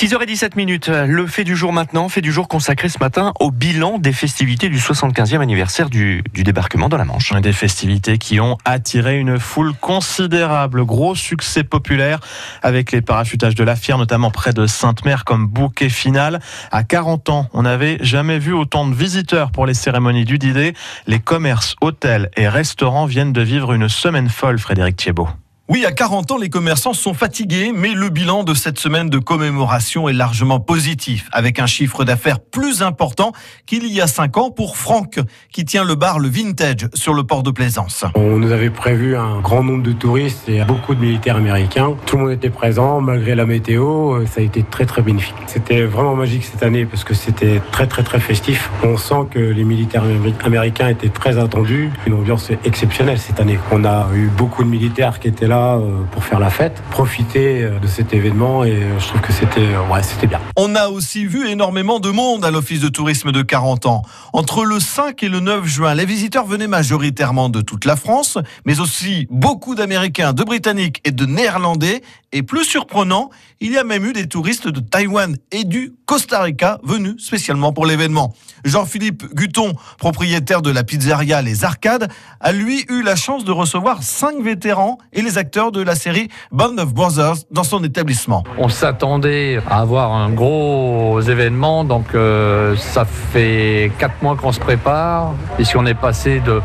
6h17 minutes, le fait du jour maintenant, fait du jour consacré ce matin au bilan des festivités du 75e anniversaire du, débarquement dans la Manche. Des festivités qui ont attiré une foule considérable, gros succès populaire avec les parachutages de la Fière, notamment près de Sainte-Mère comme bouquet final. À 40 ans, on n'avait jamais vu autant de visiteurs pour les cérémonies du d Les commerces, hôtels et restaurants viennent de vivre une semaine folle, Frédéric Thiebaud. Oui, à 40 ans, les commerçants sont fatigués, mais le bilan de cette semaine de commémoration est largement positif, avec un chiffre d'affaires plus important qu'il y a 5 ans pour Franck, qui tient le bar Le Vintage sur le port de Plaisance. On nous avait prévu un grand nombre de touristes et beaucoup de militaires américains. Tout le monde était présent, malgré la météo, ça a été très très bénéfique. C'était vraiment magique cette année parce que c'était très très très festif. On sent que les militaires américains étaient très attendus. Une ambiance exceptionnelle cette année. On a eu beaucoup de militaires qui étaient là euh, pour faire la fête, profiter euh, de cet événement et euh, je trouve que c'était ouais, c'était bien. On a aussi vu énormément de monde à l'office de tourisme de 40 ans. Entre le 5 et le 9 juin, les visiteurs venaient majoritairement de toute la France, mais aussi beaucoup d'Américains, de Britanniques et de Néerlandais et plus surprenant, il y a même eu des touristes de Taïwan et du Costa Rica venus spécialement pour l'événement. Jean-Philippe Guton, propriétaire de la pizzeria Les Arcades, a lui eu la chance de recevoir cinq vétérans et les acteurs de la série Band of Brothers dans son établissement. On s'attendait à avoir un gros événement, donc euh, ça fait quatre mois qu'on se prépare, et si on est passé de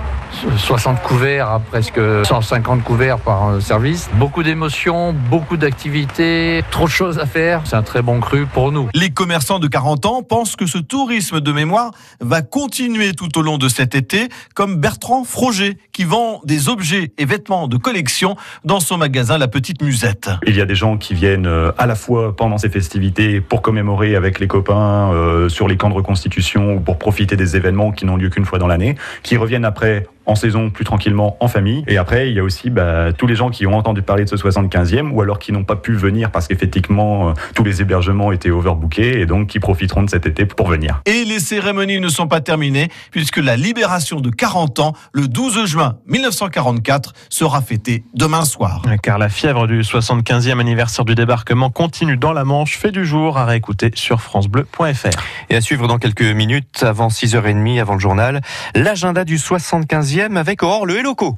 60 couverts à presque 150 couverts par euh, service. Beaucoup d'émotions, beaucoup d'activités, trop de choses à faire. C'est un très bon cru pour nous. Les commerçants de 40 ans pensent que ce tourisme de mémoire va continuer tout au long de cet été, comme Bertrand Froger, qui vend des objets et vêtements de collection dans son magasin La Petite Musette. Il y a des gens qui viennent euh, à la fois pendant ces festivités pour commémorer avec les copains euh, sur les camps de reconstitution ou pour profiter des événements qui n'ont lieu qu'une fois dans l'année, qui reviennent après en saison plus tranquillement en famille. Et après, il y a aussi bah, tous les gens qui ont entendu parler de ce 75e ou alors qui n'ont pas pu venir parce qu'effectivement, euh, tous les hébergements étaient overbookés et donc qui profiteront de cet été pour venir. Et les cérémonies ne sont pas terminées puisque la libération de 40 ans, le 12 juin 1944, sera fêtée demain soir. Car la fièvre du 75e anniversaire du débarquement continue dans la Manche, fait du jour à réécouter sur francebleu.fr. Et à suivre dans quelques minutes, avant 6h30, avant le journal, l'agenda du 75e avec Aurore Le Héloco.